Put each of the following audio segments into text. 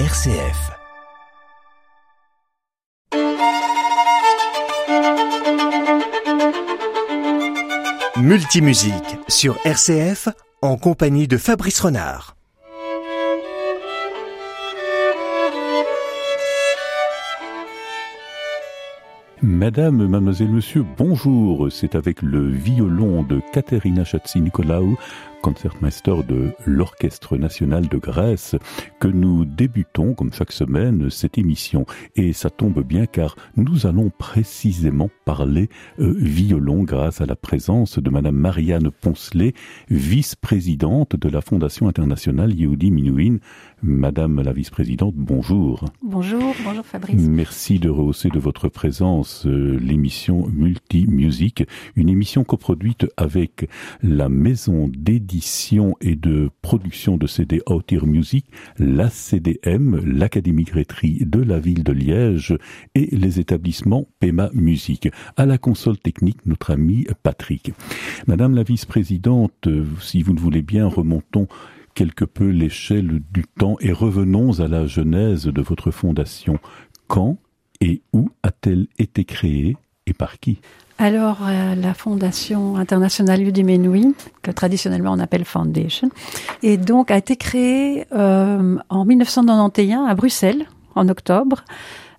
RCF. Multimusique sur RCF en compagnie de Fabrice Renard. Madame, mademoiselle, monsieur, bonjour. C'est avec le violon de Katerina Chatsi-Nicolaou concertmeister de l'Orchestre national de Grèce, que nous débutons, comme chaque semaine, cette émission. Et ça tombe bien car nous allons précisément parler euh, violon grâce à la présence de Madame Marianne Poncelet, vice-présidente de la Fondation internationale Yehudi Minuin. Madame la vice-présidente, bonjour. Bonjour, bonjour Fabrice. Merci de rehausser de votre présence euh, l'émission Multi Music, une émission coproduite avec la maison et de production de CD Outer Music, la CDM, l'Académie Grétry de la ville de Liège et les établissements PEMA Musique. À la console technique, notre ami Patrick. Madame la vice-présidente, si vous ne voulez bien, remontons quelque peu l'échelle du temps et revenons à la genèse de votre fondation. Quand et où a-t-elle été créée? Et par qui alors, euh, la Fondation internationale Udemy que traditionnellement on appelle Foundation, et donc a été créée euh, en 1991 à Bruxelles, en octobre,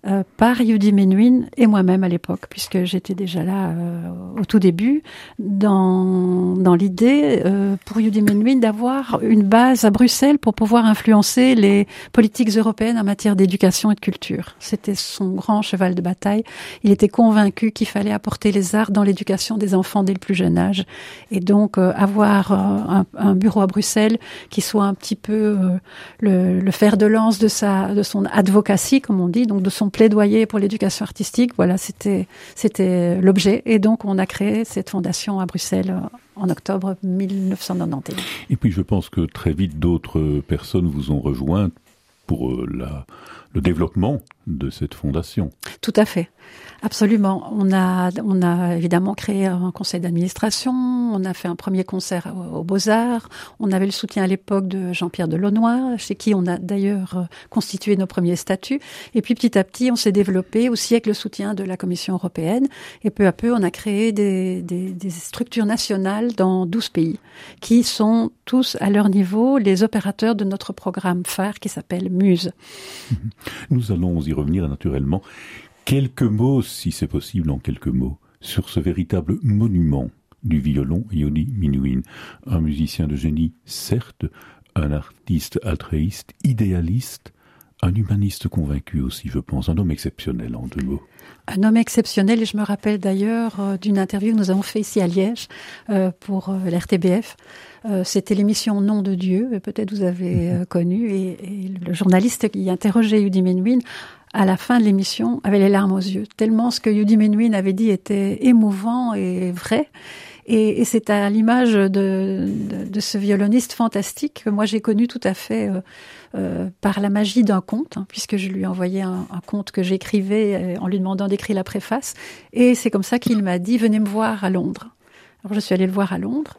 euh, par Yudi Menuhin et moi-même à l'époque, puisque j'étais déjà là euh, au tout début, dans, dans l'idée euh, pour Yudi Menuhin d'avoir une base à Bruxelles pour pouvoir influencer les politiques européennes en matière d'éducation et de culture. C'était son grand cheval de bataille. Il était convaincu qu'il fallait apporter les arts dans l'éducation des enfants dès le plus jeune âge, et donc avoir un, un, bureau à Bruxelles qui soit un petit peu le, le fer de lance de sa de son advocacy, comme on dit, donc de son plaidoyer pour l'éducation artistique. Voilà, c'était l'objet. Et donc, on a créé cette fondation à Bruxelles en octobre 1991. Et puis, je pense que très vite, d'autres personnes vous ont rejoint pour euh, la, le développement de cette fondation. Tout à fait. Absolument. On a, on a évidemment créé un conseil d'administration, on a fait un premier concert aux Beaux-Arts, on avait le soutien à l'époque de Jean-Pierre Delaunoy, chez qui on a d'ailleurs euh, constitué nos premiers statuts. Et puis petit à petit, on s'est développé aussi avec le soutien de la Commission européenne. Et peu à peu, on a créé des, des, des structures nationales dans 12 pays, qui sont tous à leur niveau les opérateurs de notre programme phare qui s'appelle Muse. Nous allons y revenir naturellement. Quelques mots, si c'est possible en quelques mots, sur ce véritable monument du violon Yoni Minuin. Un musicien de génie, certes, un artiste altruiste, idéaliste, un humaniste convaincu aussi, je pense, un homme exceptionnel en deux mots. Un homme exceptionnel, et je me rappelle d'ailleurs euh, d'une interview que nous avons fait ici à Liège euh, pour euh, l'RTBF. C'était l'émission Nom de Dieu, peut-être vous avez mhm. connu, et, le journaliste qui interrogeait Yudi Menuhin à la fin de l'émission avait les larmes aux yeux, tellement ce que Yudi Menuhin avait dit était émouvant et vrai. Et, et c'est à l'image de, de, de, ce violoniste fantastique que moi j'ai connu tout à fait euh, euh, par la magie d'un conte, hein, puisque je lui ai envoyé un, un conte que j'écrivais euh, en lui demandant d'écrire la préface. Et c'est comme ça qu'il m'a dit venez me voir à Londres. Alors je suis allée le voir à Londres.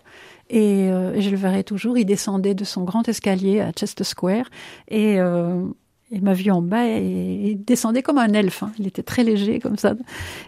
Et, euh, je le verrai toujours. Il descendait de son grand escalier à Chester Square et euh, il m'a vu en bas et il descendait comme un elfe. Hein. Il était très léger comme ça.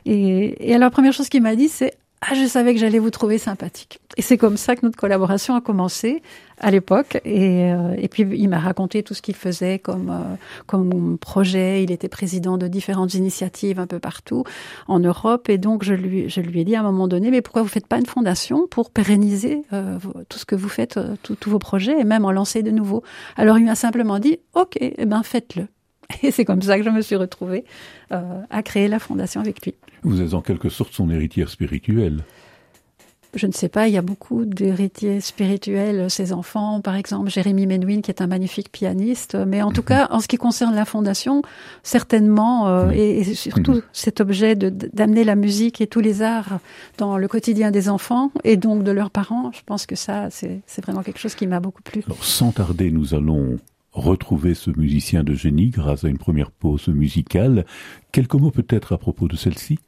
Et, et alors la première chose qu'il m'a dit, c'est ah, je savais que j'allais vous trouver sympathique. Et c'est comme ça que notre collaboration a commencé à l'époque. Et, euh, et puis il m'a raconté tout ce qu'il faisait comme euh, comme projet. Il était président de différentes initiatives un peu partout en Europe. Et donc je lui je lui ai dit à un moment donné, mais pourquoi vous faites pas une fondation pour pérenniser euh, tout ce que vous faites, tous vos projets et même en lancer de nouveaux? Alors il m'a simplement dit, ok, eh ben faites-le. Et c'est comme ça que je me suis retrouvée euh, à créer la fondation avec lui. Vous êtes en quelque sorte son héritière spirituelle. Je ne sais pas, il y a beaucoup d'héritiers spirituels, ses enfants, par exemple Jérémy Menouin, qui est un magnifique pianiste. Mais en tout mhm. cas, en ce qui concerne la fondation, certainement, euh, et, et, surtout mhm. cet objet d'amener la musique et tous les arts dans le quotidien des enfants et donc de leurs parents, je pense que ça, c'est vraiment quelque chose qui m'a beaucoup plu. Alors, sans tarder, nous allons retrouver ce musicien de génie grâce à une première pause musicale. Quelques mots peut-être à propos de celle-ci?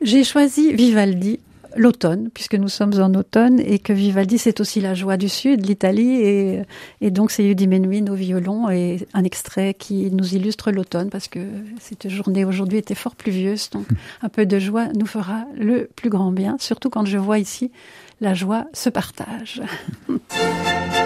J'ai choisi Vivaldi l'automne, puisque nous sommes en automne, et que Vivaldi, c'est aussi la joie du sud, l'Italie, et, et donc c'est Yudi Menuhin au violon, et un extrait qui nous illustre l'automne, parce que cette journée aujourd'hui était fort pluvieuse, donc un peu de joie nous fera le plus grand bien, surtout quand je vois ici la joie se partage.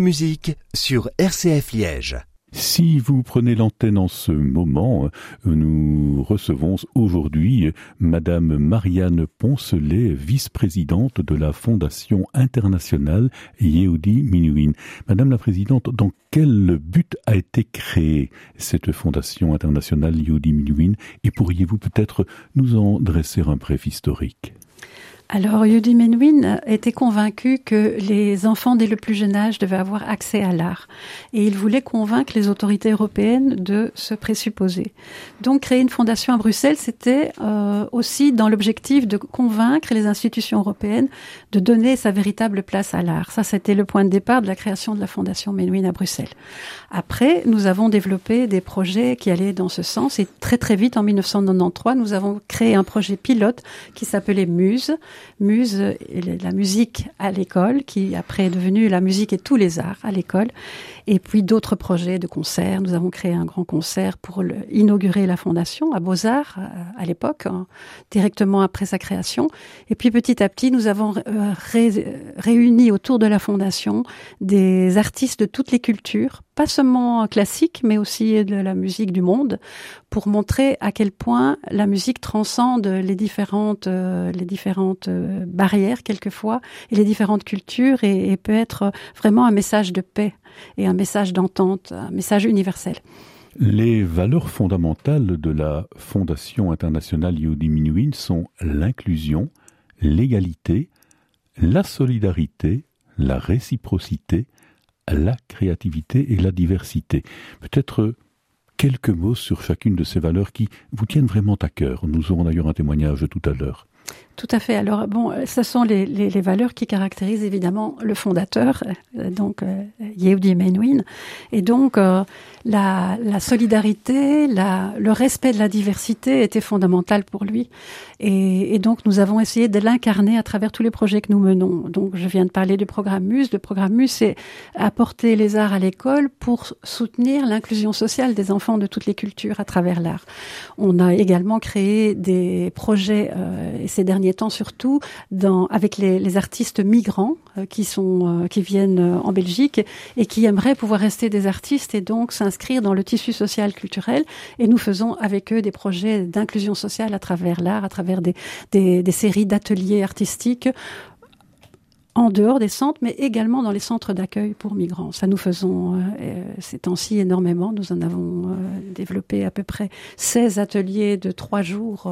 Multimusique sur RCF Liège. Si vous prenez l'antenne en ce moment, nous recevons aujourd'hui Madame Marianne Poncelet, vice-présidente de la Fondation internationale Yehudi Minuin. Madame la Présidente, dans quel but a été créée cette Fondation internationale Yehudi Minuin? Et pourriez-vous peut-être nous en dresser un bref historique? Alors, Yudi Menuhin était convaincu que les enfants, dès le plus jeune âge, devaient avoir accès à l'art. Et il voulait convaincre les autorités européennes de ce présupposer. Donc, créer une fondation à Bruxelles, c'était euh, aussi dans l'objectif de convaincre les institutions européennes de donner sa véritable place à l'art. Ça, c'était le point de départ de la création de la fondation Menuhin à Bruxelles. Après, nous avons développé des projets qui allaient dans ce sens. Et très, très vite, en 1993, nous avons créé un projet pilote qui s'appelait Muse Muse, la musique à l'école, qui après est devenue la musique et tous les arts à l'école, et puis d'autres projets de concerts. Nous avons créé un grand concert pour inaugurer la fondation à Beaux-Arts euh, à, l'époque, hein, directement après sa création. Et puis petit à petit, nous avons euh, réuni autour de la fondation des artistes de toutes les cultures, pas seulement classiques, mais aussi de la musique du monde, pour montrer à quel point la musique transcende les différentes, euh, les différentes barrières quelquefois et les différentes cultures et, peut être vraiment un message de paix message d'entente, un message universel. Les valeurs fondamentales de la Fondation internationale Yehudi sont l'inclusion, l'égalité, la solidarité, la réciprocité, la créativité et la diversité. Peut-être quelques mots sur chacune de ces valeurs qui vous tiennent vraiment à cœur. Nous aurons d'ailleurs un témoignage tout à l'heure. Tout à fait. Alors bon, ce sont les, les, les, valeurs qui caractérisent évidemment le fondateur, euh, donc euh, Yehudi Menuhin, et donc euh, la, la, solidarité, la, le respect de la diversité était fondamental pour lui, et, et donc nous avons essayé de l'incarner à travers tous les projets que nous menons. Donc je viens de parler du programme MUSE. Le programme MUSE, c'est apporter les arts à l'école pour soutenir l'inclusion sociale des enfants de toutes les cultures à travers l'art. On a également créé des projets et ces derniers temps surtout avec les, artistes migrants euh, qui sont euh, qui viennent euh, en Belgique et qui aimeraient pouvoir rester des artistes et donc s'inscrire dans le tissu social culturel. Et nous faisons avec eux des projets d'inclusion sociale à travers l'art, à travers des, des, séries d'ateliers artistiques en dehors des centres, mais également dans les centres d'accueil pour migrants. Ça nous faisons ces temps-ci énormément. Nous en avons développé à peu près 16 ateliers de trois jours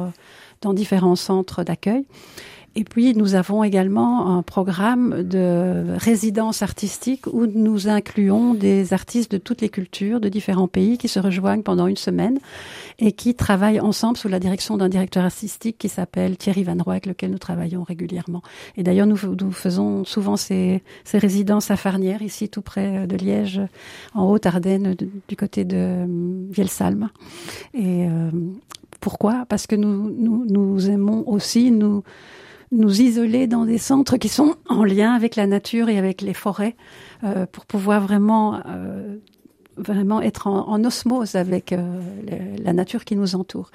dans différents centres d'accueil. Et puis, nous avons également un programme de résidence artistique où nous incluons des artistes de toutes les cultures, de différents pays, qui se rejoignent pendant une semaine et qui travaillent ensemble sous la direction d'un directeur artistique qui s'appelle Thierry Van Roy, avec lequel nous travaillons régulièrement. Et d'ailleurs, nous, faisons souvent ces, ces, résidences à Farnières, ici tout près de Liège, en Haute-Ardenne, du côté de euh, Vielsalm. Et euh, pourquoi? Parce que nous, nous, nous aimons aussi nous nous isoler dans des centres qui sont en lien avec la nature et avec les forêts euh, pour pouvoir vraiment euh, vraiment être en, osmose avec euh, la nature qui nous entoure.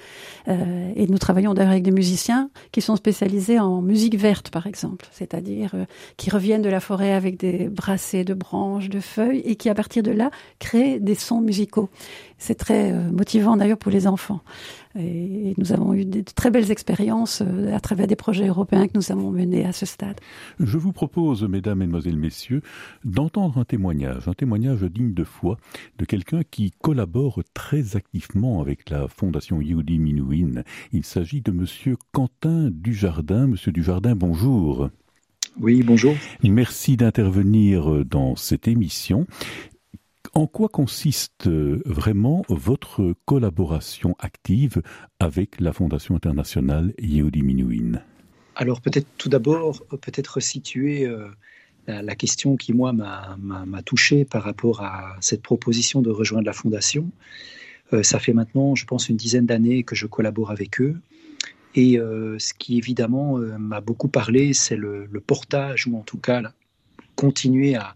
Euh, et nous travaillons d'ailleurs avec des musiciens qui sont spécialisés en musique verte, par exemple, c'est-à-dire euh, qui reviennent de la forêt avec des brassées de branches, de feuilles, et qui à partir de là créent des sons musicaux. C'est très euh, motivant d'ailleurs pour les enfants. Et nous avons eu de très belles expériences euh, à travers des projets européens que nous avons menés à ce stade. Je vous propose, mesdames, mesdemoiselles, messieurs, d'entendre un témoignage, un témoignage digne de foi de quelqu'un qui collabore très activement avec la Fondation Yehudi Minuin. Il s'agit de monsieur Quentin Dujardin. Monsieur Dujardin, bonjour. Oui, bonjour. Merci d'intervenir dans cette émission. En quoi consiste euh, vraiment votre collaboration active avec la Fondation internationale Yehudi Minuin? Alors peut-être tout d'abord, peut-être situer euh, la, question qui, moi, m'a touché par rapport à cette proposition de rejoindre la Fondation. Euh, ça fait maintenant, je pense, une dizaine d'années que je collabore avec eux. Et ce qui, évidemment, m'a beaucoup parlé, c'est le, portage, ou en tout cas, continuer à,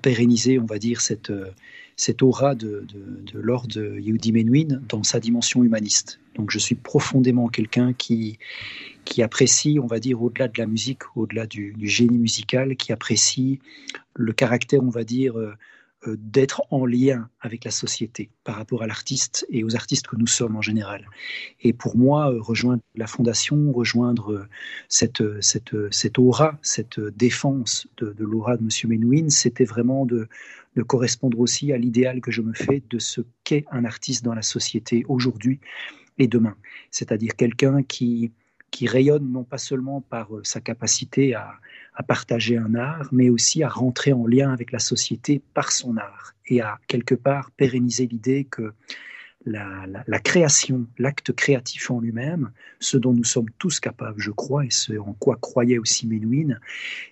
pérenniser, on va dire, cette cette aura de, de, Lord Yehudi Menuhin dans sa dimension humaniste. Donc je suis profondément quelqu'un qui, qui apprécie, on va dire, au-delà de la musique, au-delà du, génie musical, qui apprécie le caractère, on va dire, euh, d'être en lien avec la société par rapport à l'artiste et aux artistes que nous sommes en général. Et pour moi, euh, rejoindre la fondation, rejoindre cette, cette, cette aura, cette défense de, l'aura de M. Menuhin, c'était vraiment de, de correspondre aussi à l'idéal que je me fais de ce qu'est un artiste dans la société aujourd'hui et demain. C'est-à-dire quelqu'un qui, qui rayonne non pas seulement par euh, sa capacité à, partager un art, mais aussi à rentrer en lien avec la société par son art et à quelque part pérenniser l'idée que la création, l'acte créatif en lui-même, ce dont nous sommes tous capables, je crois, et ce en quoi croyait aussi Menuhin,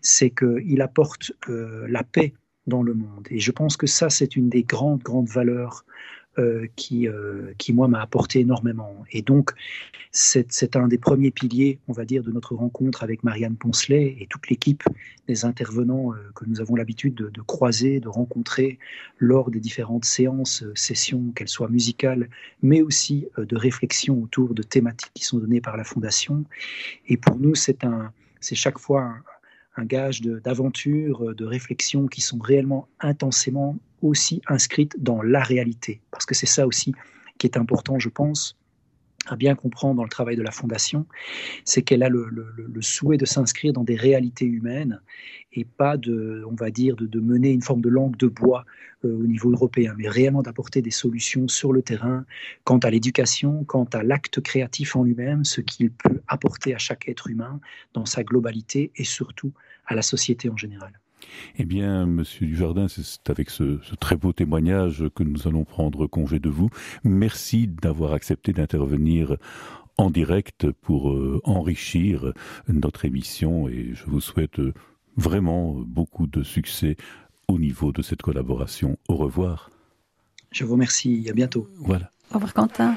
c'est qu'il apporte euh, la paix dans le monde. Et je pense que ça, c'est une des grandes, grandes valeurs euh, qui, euh, qui, moi, m'a apporté énormément. Et donc, c'est un des premiers piliers, on va dire, de notre rencontre avec Marianne Poncelet et toute l'équipe des intervenants euh, que nous avons l'habitude de, de, croiser, de rencontrer lors des différentes séances, sessions, qu'elles soient musicales, mais aussi de réflexion autour de thématiques qui sont données par la Fondation. Et pour nous, c'est chaque fois un gage d'aventure, de, réflexion qui sont réellement intensément aussi inscrites dans la réalité. Parce que c'est ça aussi qui est important, je pense, à bien comprendre dans le travail de la Fondation, c'est qu'elle a le, souhait de s'inscrire dans des réalités humaines et pas de, on va dire, de, mener une forme de langue de bois euh, au niveau européen, mais réellement d'apporter des solutions sur le terrain quant à l'éducation, quant à l'acte créatif en lui-même, ce qu'il peut apporter à chaque être humain dans sa globalité et surtout à la société en général. Eh bien, Monsieur Dujardin, c'est avec ce, très beau témoignage que nous allons prendre congé de vous. Merci d'avoir accepté d'intervenir en direct pour euh, enrichir notre émission et je vous souhaite vraiment beaucoup de succès au niveau de cette collaboration. Au revoir. Je vous remercie. À bientôt. Voilà. Au revoir, Quentin.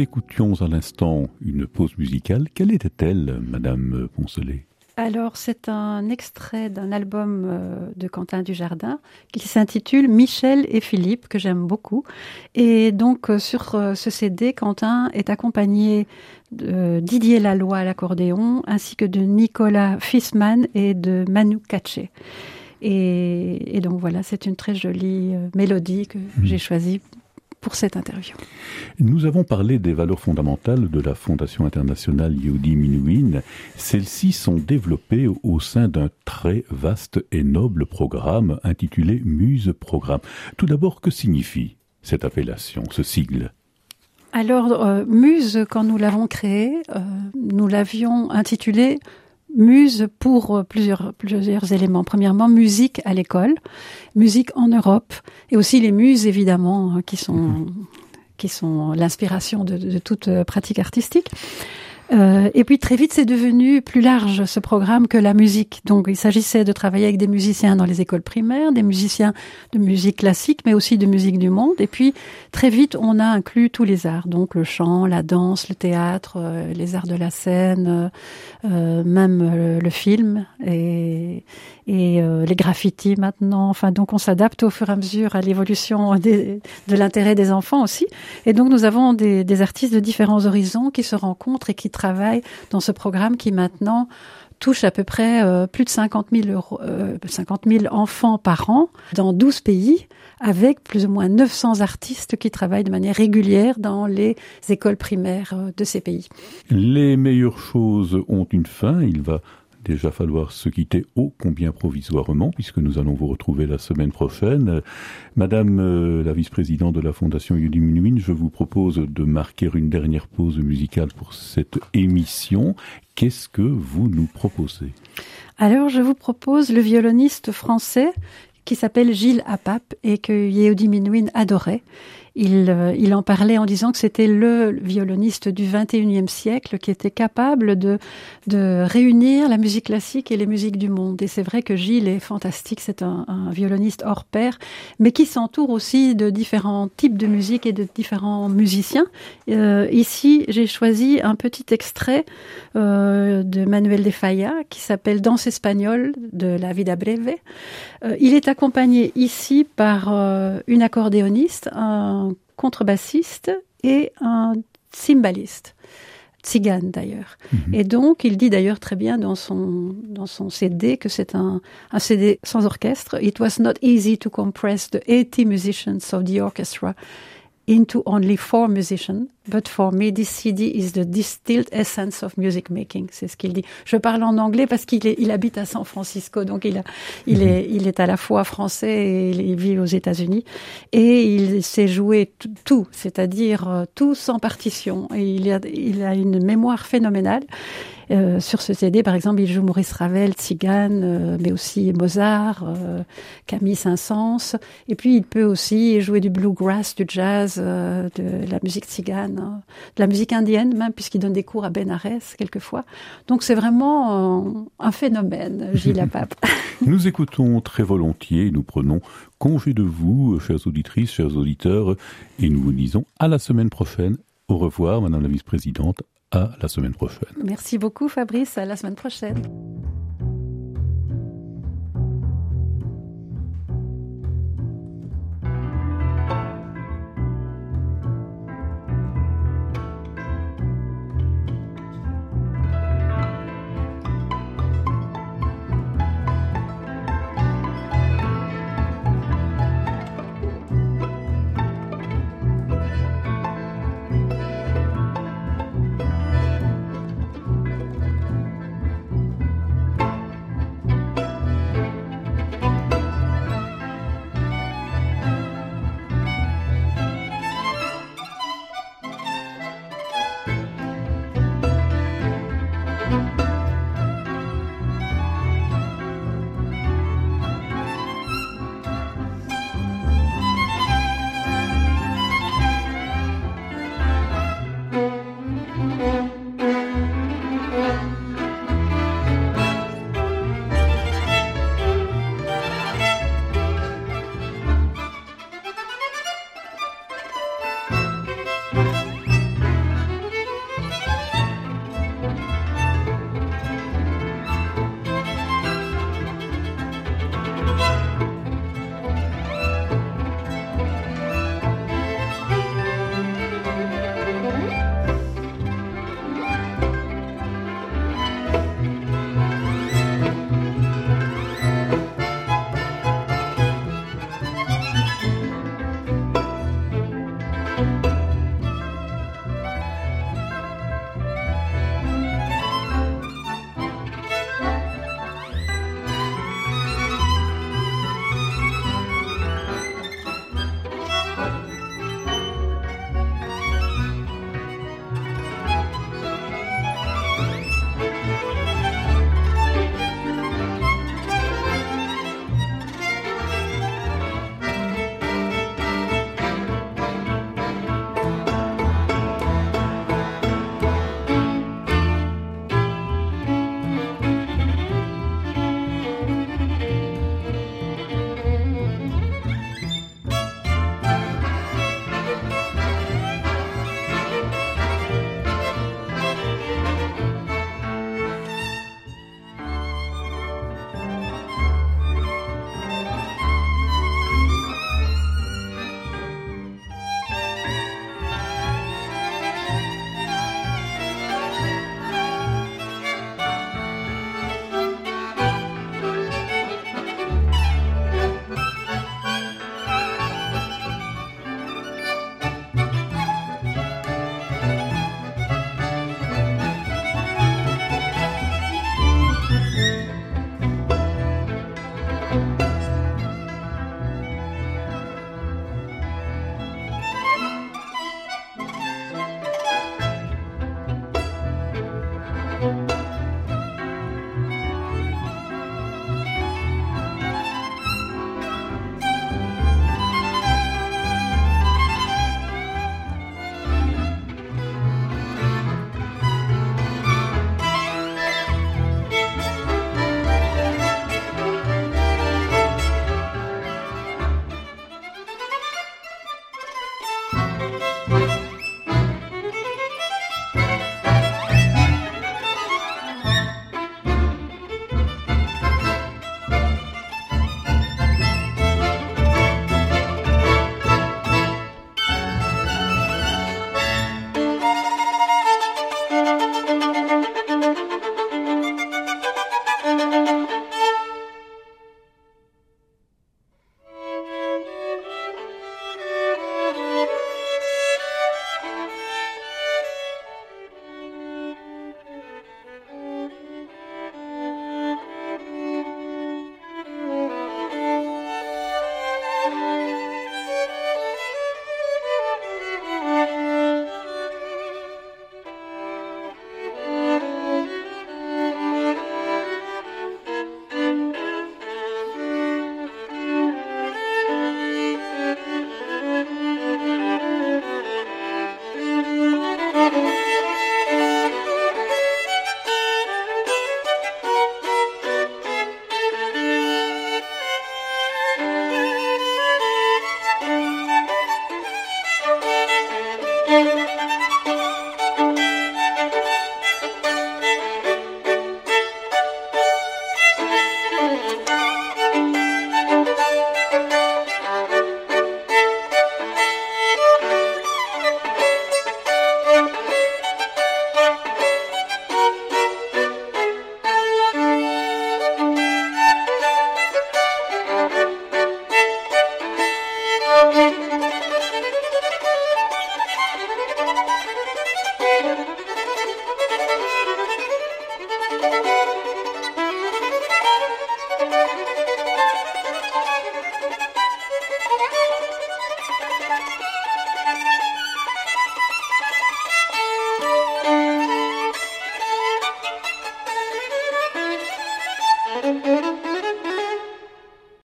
Écoutions à l'instant une pause musicale. Quelle était-elle, Madame Poncelet? Alors, c'est un extrait d'un album euh, de Quentin Dujardin qui s'intitule Michel et Philippe, que j'aime beaucoup. Et donc, euh, sur euh, ce CD, Quentin est accompagné de Didier Laloy à l'accordéon, ainsi que de Nicolas Fissman et de Manu Katché. Et, donc voilà, c'est une très jolie mélodie que mmh. j'ai choisie pour cette interview. Nous avons parlé des valeurs fondamentales de la Fondation internationale Yehudi Minuin. Celles-ci sont développées au sein d'un très vaste et noble programme intitulé Muse Programme. Tout d'abord, que signifie cette appellation, ce sigle? Alors, euh, Muse, quand nous l'avons créé, euh, nous l'avions intitulé Muse pour euh, plusieurs, plusieurs éléments. Premièrement, musique à l'école, musique en Europe, et aussi les muses, évidemment, hein, qui sont, mhm. qui sont l'inspiration de, de, toute euh, pratique artistique. Euh, et puis très vite, c'est devenu plus large ce programme que la musique. Donc il s'agissait de travailler avec des musiciens dans les écoles primaires, des musiciens de musique classique, mais aussi de musique du monde. Et puis très vite, on a inclus tous les arts, donc le chant, la danse, le théâtre, euh, les arts de la scène, euh, même le film et, les graffitis maintenant. Enfin, donc on s'adapte au fur et à mesure à l'évolution de l'intérêt des enfants aussi. Et donc nous avons des, des artistes de différents horizons qui se rencontrent et qui dans ce programme qui maintenant touche à peu près euh, plus de 50 000, euros, 50 000 enfants par an dans 12 pays, avec plus ou moins 900 artistes qui travaillent de manière régulière dans les écoles primaires euh, de ces pays. Les meilleures choses ont une fin. Il va déjà falloir se quitter ô combien provisoirement, puisque nous allons vous retrouver la semaine prochaine. Madame euh, la vice-présidente de la Fondation Yudi Minuin, je vous propose de marquer une dernière pause musicale pour cette émission. Qu'est-ce que vous nous proposez? Alors, je vous propose le violoniste français qui s'appelle Gilles Apap et que Yehudi Minuin adorait il, euh, il en parlait en disant que c'était le violoniste du 21e siècle qui était capable de, de réunir la musique classique et les musiques du monde. Et c'est vrai que Gilles est fantastique, c'est un, un, violoniste hors pair, mais qui s'entoure aussi de différents types de musique et de différents musiciens. Euh, ici, j'ai choisi un petit extrait euh, de Manuel de Falla qui s'appelle Danse espagnole de la Vida Breve. Euh, il est accompagné ici par euh, une accordéoniste, contrebassiste et un cymbaliste tzigane d'ailleurs. Mhm. Et donc, il dit d'ailleurs très bien dans son, dans son CD que c'est un, un CD sans orchestre. It was not easy to compress the 80 musicians of the orchestra into only four musicians, but for me this CD is the distilled essence of music making. C'est ce qu'il dit. Je parle en anglais parce qu'il il habite à San Francisco, donc il, a, il, mhm. est, il est à la fois français et il vit aux États-Unis. Et il sait jouer tout, c'est-à-dire euh, tout sans partition. Et il a, il a une mémoire phénoménale. Euh, sur ce CD, par exemple, il joue Maurice Ravel, Tzigane, euh, mais aussi Mozart, euh, Camille Saint-Saëns. Et puis, il peut aussi jouer du bluegrass, du jazz, de la musique tzigane, hein, de la musique indienne même, puisqu'il donne des cours à Benares quelquefois. Donc, c'est vraiment un phénomène, Gilles Pape. nous écoutons très volontiers, nous prenons congé de vous, chères auditrices, chers auditeurs, et nous vous disons à la semaine prochaine. Au revoir, Madame la Vice-présidente à la semaine prochaine. Merci beaucoup Fabrice, à la semaine prochaine.